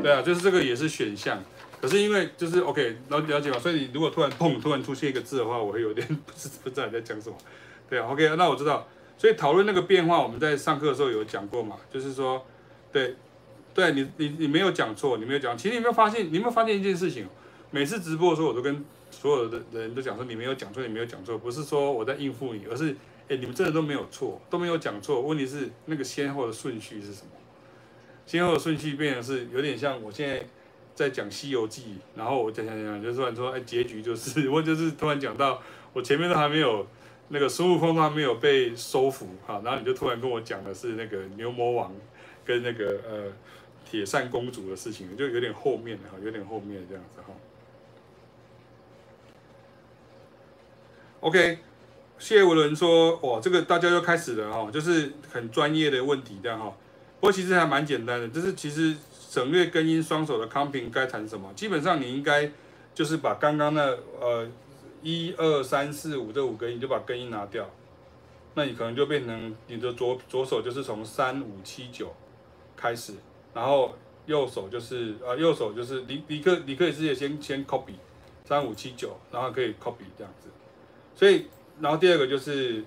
对啊，就是这个也是选项，可是因为就是 OK，了了解嘛，所以你如果突然砰突然出现一个字的话，我会有点不 知不知道你在讲什么。对，OK，那我知道，所以讨论那个变化，我们在上课的时候有讲过嘛，就是说，对，对你，你你没有讲错，你没有讲，其实你有没有发现，你有没有发现一件事情？每次直播的时候，我都跟所有的人都讲说，你没有讲错，你没有讲错，不是说我在应付你，而是，哎，你们真的都没有错，都没有讲错，问题是那个先后的顺序是什么？先后的顺序变成是有点像我现在在讲《西游记》，然后我讲讲讲，就突然说，哎，结局就是，我就是突然讲到我前面都还没有。那个孙悟空他没有被收服哈，然后你就突然跟我讲的是那个牛魔王跟那个呃铁扇公主的事情，就有点后面哈，有点后面这样子哈。OK，谢文伦说，哇，这个大家又开始了哈，就是很专业的问题这样哈。不过其实还蛮简单的，就是其实省略根音双手的康平该弹什么，基本上你应该就是把刚刚那呃。一二三四五这五根音，你就把根音拿掉，那你可能就变成你的左左手就是从三五七九开始，然后右手就是呃右手就是你你可你可以直接先先 copy 三五七九，然后可以 copy 这样子，所以然后第二个就是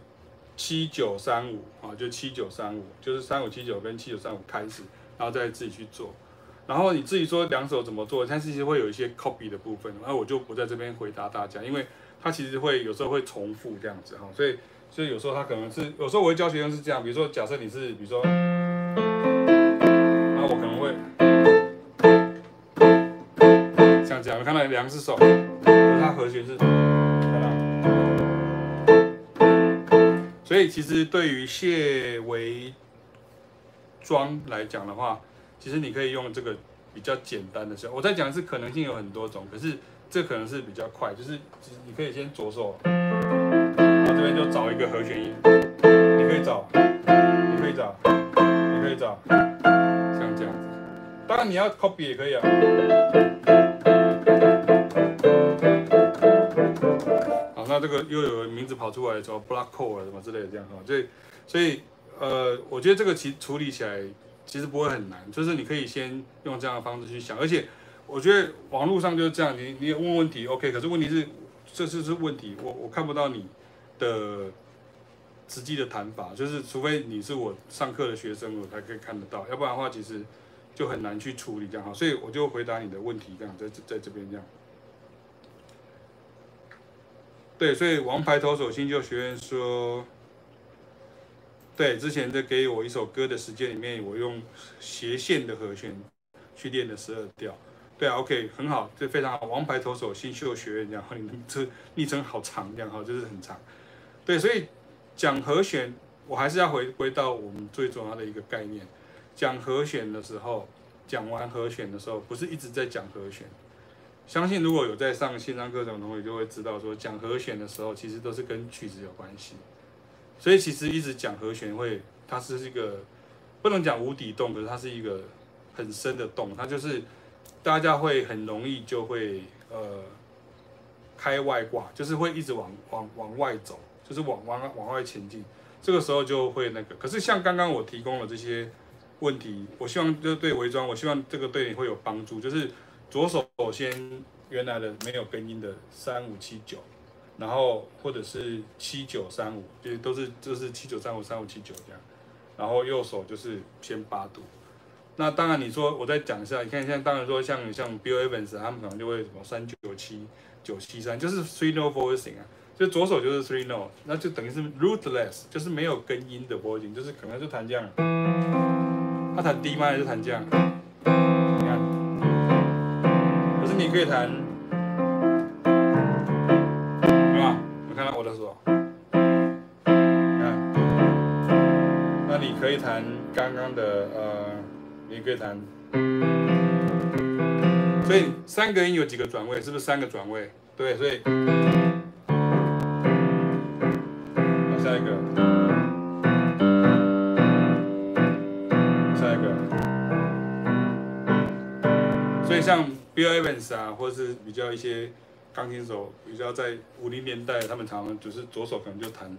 七九三五啊，就七九三五就是三五七九跟七九三五开始，然后再自己去做。然后你自己说两手怎么做，但是其实会有一些 copy 的部分，然后我就不在这边回答大家，因为它其实会有时候会重复这样子哈，所以所以有时候它可能是有时候我会教学生是这样，比如说假设你是比如说，然后我可能会像这样，看到两只手，它和弦是，所以其实对于谢维庄来讲的话。其实你可以用这个比较简单的，我在讲是可能性有很多种，可是这可能是比较快，就是你可以先左手，然后这边就找一个和弦音，你可以找，你可以找，你可以找，像这样子。当然你要 copy 也可以啊。好，那这个又有名字跑出来，什么 block chord 什么之类的这样哈，所以所以呃，我觉得这个其处理起来。其实不会很难，就是你可以先用这样的方式去想，而且我觉得网络上就是这样，你你问问题，OK，可是问题是这就是问题，我我看不到你的实际的弹法，就是除非你是我上课的学生，我才可以看得到，要不然的话其实就很难去处理这样哈，所以我就回答你的问题这样，在在这边这样。对，所以王牌投手新秀学院说。对，之前在给我一首歌的时间里面，我用斜线的和弦去练的十二调。对啊，OK，很好，这非常好。王牌投手新秀学院，然 后你这昵称好长，这样哈，就是很长。对，所以讲和弦，我还是要回归到我们最重要的一个概念。讲和弦的时候，讲完和弦的时候，不是一直在讲和弦。相信如果有在上线上课程的同学，就会知道说，讲和弦的时候，其实都是跟曲子有关系。所以其实一直讲和弦会，它是一个不能讲无底洞，可是它是一个很深的洞。它就是大家会很容易就会呃开外挂，就是会一直往往往外走，就是往往往外前进。这个时候就会那个。可是像刚刚我提供的这些问题，我希望就对伪装，我希望这个对你会有帮助。就是左手先原来的没有根音的三五七九。然后或者是七九三五，就是都是就是七九三五三五七九这样，然后右手就是先八度。那当然你说我再讲一下，你看现在当然说像像 Bill Evans 他们可能就会什么三九七九七三，就是 three note voicing 啊，就左手就是 three note，那就等于是 rootless，就是没有根音的拨弦就是可能就弹这样，他弹 D 吗还是弹这样？你看，可是你可以弹。对吧？你看到我的手，看，那你可以弹刚刚的呃，你可以弹，所以三个音有几个转位？是不是三个转位？对，所以好，下一个，下一个，所以像 Bill Evans 啊，或者是比较一些钢琴手，比较在五零年代，他们常常就是左手可能就弹。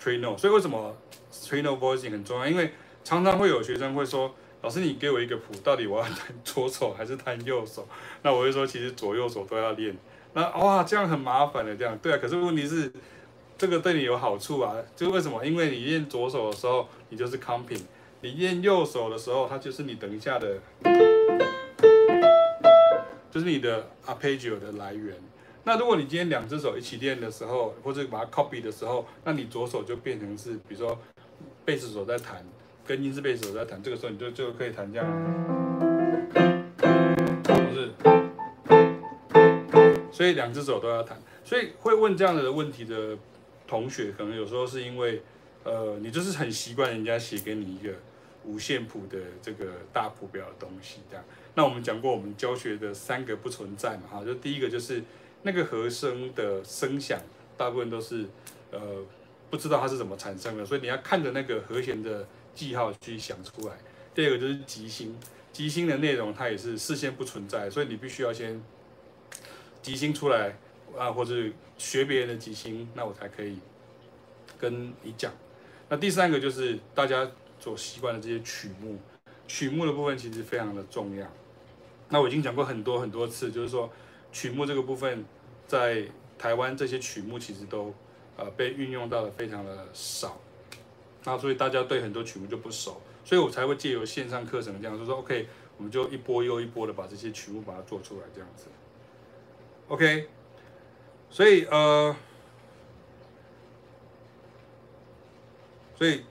trino 所以为什么 trino voicing 很重要？因为常常会有学生会说：“老师，你给我一个谱，到底我要弹左手还是弹右手？” 那我会说，其实左右手都要练。那哇，这样很麻烦的，这样对啊。可是问题是，这个对你有好处啊。就为什么？因为你练左手的时候，你就是 comping；你练右手的时候，它就是你等一下的，就是你的 arpeggio 的来源。那如果你今天两只手一起练的时候，或者把它 copy 的时候，那你左手就变成是，比如说贝斯手在弹，跟音是贝斯手在弹，这个时候你就就可以弹这样，不是？所以两只手都要弹。所以会问这样的问题的同学，可能有时候是因为，呃，你就是很习惯人家写给你一个五线谱的这个大谱表的东西这样。那我们讲过，我们教学的三个不存在嘛，哈，就第一个就是。那个和声的声响，大部分都是，呃，不知道它是怎么产生的，所以你要看着那个和弦的记号去想出来。第二个就是即兴，即兴的内容它也是事先不存在，所以你必须要先即兴出来，啊，或者学别人的即兴，那我才可以跟你讲。那第三个就是大家所习惯的这些曲目，曲目的部分其实非常的重要。那我已经讲过很多很多次，就是说曲目这个部分在台湾这些曲目其实都呃被运用到的非常的少，那所以大家对很多曲目就不熟，所以我才会借由线上课程这样，就说 OK，我们就一波又一波的把这些曲目把它做出来这样子，OK，所以呃，所以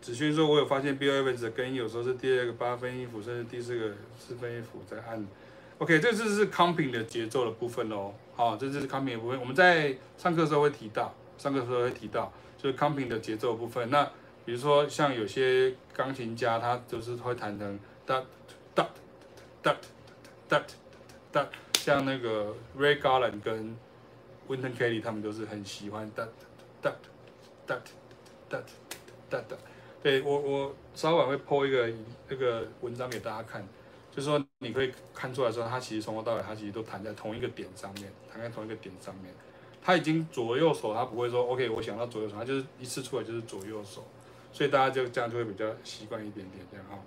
子轩说，我有发现 Bill Evans 的根音有时候是第二个八分音符，甚至第四个四分音符在按。OK，这就是 comping 的节奏的部分喽。好，这就是 comping 的部分。我们在上课时候会提到，上课时候会提到，就是 comping 的节奏部分。那比如说像有些钢琴家，他就是会弹成 dot dot dot dot dot，像那个 Ray Garland 跟 Winton Kelly 他们都是很喜欢 dot dot dot dot dot。对，我我稍晚会 po 一个那个文章给大家看。就是说，你可以看出来说，他其实从头到尾，他其实都弹在同一个点上面，弹在同一个点上面。他已经左右手，他不会说 OK，我想到左右手，他就是一次出来就是左右手，所以大家就这样就会比较习惯一点点这样哈。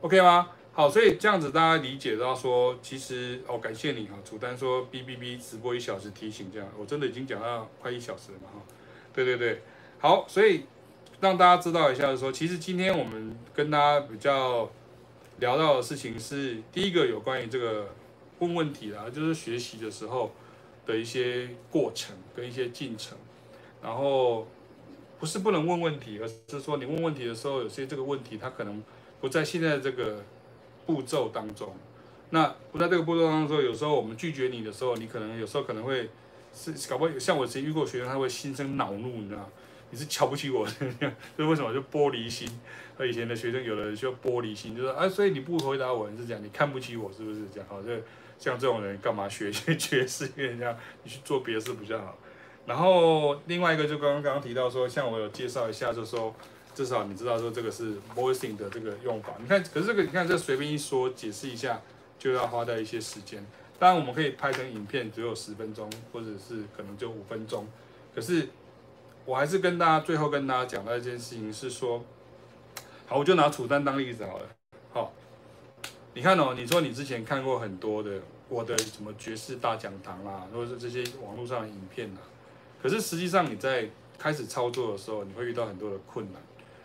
OK 吗？好，所以这样子大家理解到说，其实哦，感谢你哈，楚丹说 B B B 直播一小时提醒这样，我真的已经讲到快一小时了嘛哈。对对对，好，所以让大家知道一下，就说其实今天我们跟大家比较。聊到的事情是第一个有关于这个问问题啦，就是学习的时候的一些过程跟一些进程，然后不是不能问问题，而是说你问问题的时候，有些这个问题它可能不在现在这个步骤当中。那不在这个步骤当中，有时候我们拒绝你的时候，你可能有时候可能会是搞不好像我曾经遇过学生，他会心生恼怒，你知道吗？你是瞧不起我，就为什么就玻璃心？和以前的学生有的人就玻璃心，就说啊，所以你不回答我，你是讲你看不起我，是不是这样？好，这像这种人干嘛学学爵士乐这样？你去做别的事比较好。然后另外一个就刚刚刚刚提到说，像我有介绍一下，就是说至少你知道说这个是 voicing 的这个用法。你看，可是这个你看这随便一说解释一下，就要花掉一些时间。当然我们可以拍成影片，只有十分钟，或者是可能就五分钟，可是。我还是跟大家最后跟大家讲到一件事情是说，好，我就拿楚丹当例子好了。你看哦，你说你之前看过很多的我的什么爵士大讲堂啊，或者是这些网络上的影片啊，可是实际上你在开始操作的时候，你会遇到很多的困难。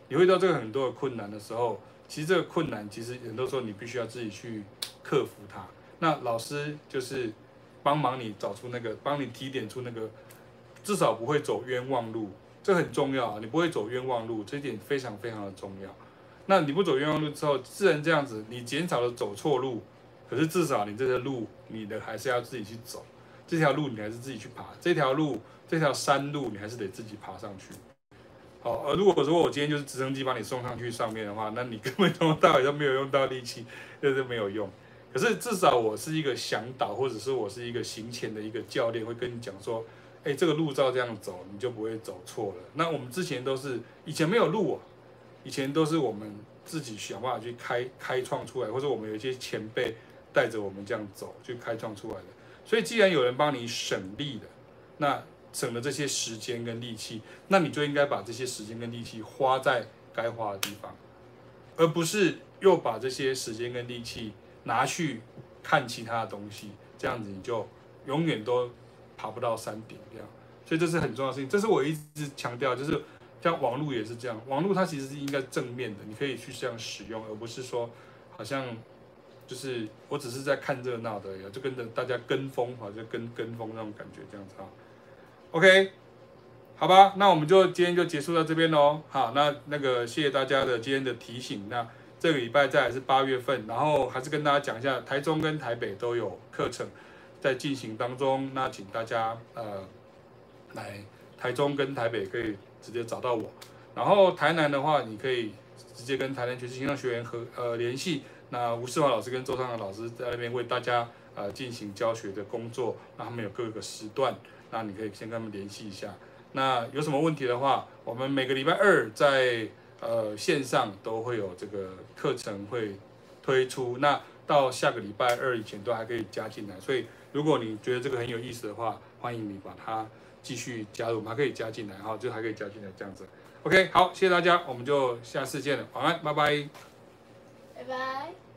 你会遇到这个很多的困难的时候，其实这个困难其实很多时候你必须要自己去克服它。那老师就是帮忙你找出那个，帮你提点出那个。至少不会走冤枉路，这很重要啊！你不会走冤枉路，这一点非常非常的重要。那你不走冤枉路之后，自然这样子，你减少了走错路，可是至少你这条路，你的还是要自己去走，这条路你还是自己去爬，这条路这条山路你还是得自己爬上去。好，而如果说我今天就是直升机把你送上去上面的话，那你 根本从头到尾都没有用到力气，那是没有用。可是至少我是一个向导，或者是我是一个行前的一个教练，会跟你讲说。哎，这个路照这样走，你就不会走错了。那我们之前都是以前没有路啊，以前都是我们自己想办法去开开创出来，或者我们有一些前辈带着我们这样走去开创出来的。所以既然有人帮你省力了，那省了这些时间跟力气，那你就应该把这些时间跟力气花在该花的地方，而不是又把这些时间跟力气拿去看其他的东西，这样子你就永远都。爬不到山顶这样，所以这是很重要的事情。这是我一直强调，就是像网络也是这样，网络它其实是应该正面的，你可以去这样使用，而不是说好像就是我只是在看热闹的，就跟着大家跟风，好像跟跟风那种感觉这样子啊。OK，好吧，那我们就今天就结束到这边喽。好，那那个谢谢大家的今天的提醒。那这个礼拜再来是八月份，然后还是跟大家讲一下，台中跟台北都有课程。在进行当中，那请大家呃来台中跟台北可以直接找到我，然后台南的话，你可以直接跟台南爵士青创学员和呃联系。那吴世华老师跟周尚的老师在那边为大家呃进行教学的工作，那他们有各个时段，那你可以先跟他们联系一下。那有什么问题的话，我们每个礼拜二在呃线上都会有这个课程会推出，那到下个礼拜二以前都还可以加进来，所以。如果你觉得这个很有意思的话，欢迎你把它继续加入，还可以加进来哈，就还可以加进来这样子。OK，好，谢谢大家，我们就下次见了，晚安，拜拜，拜拜。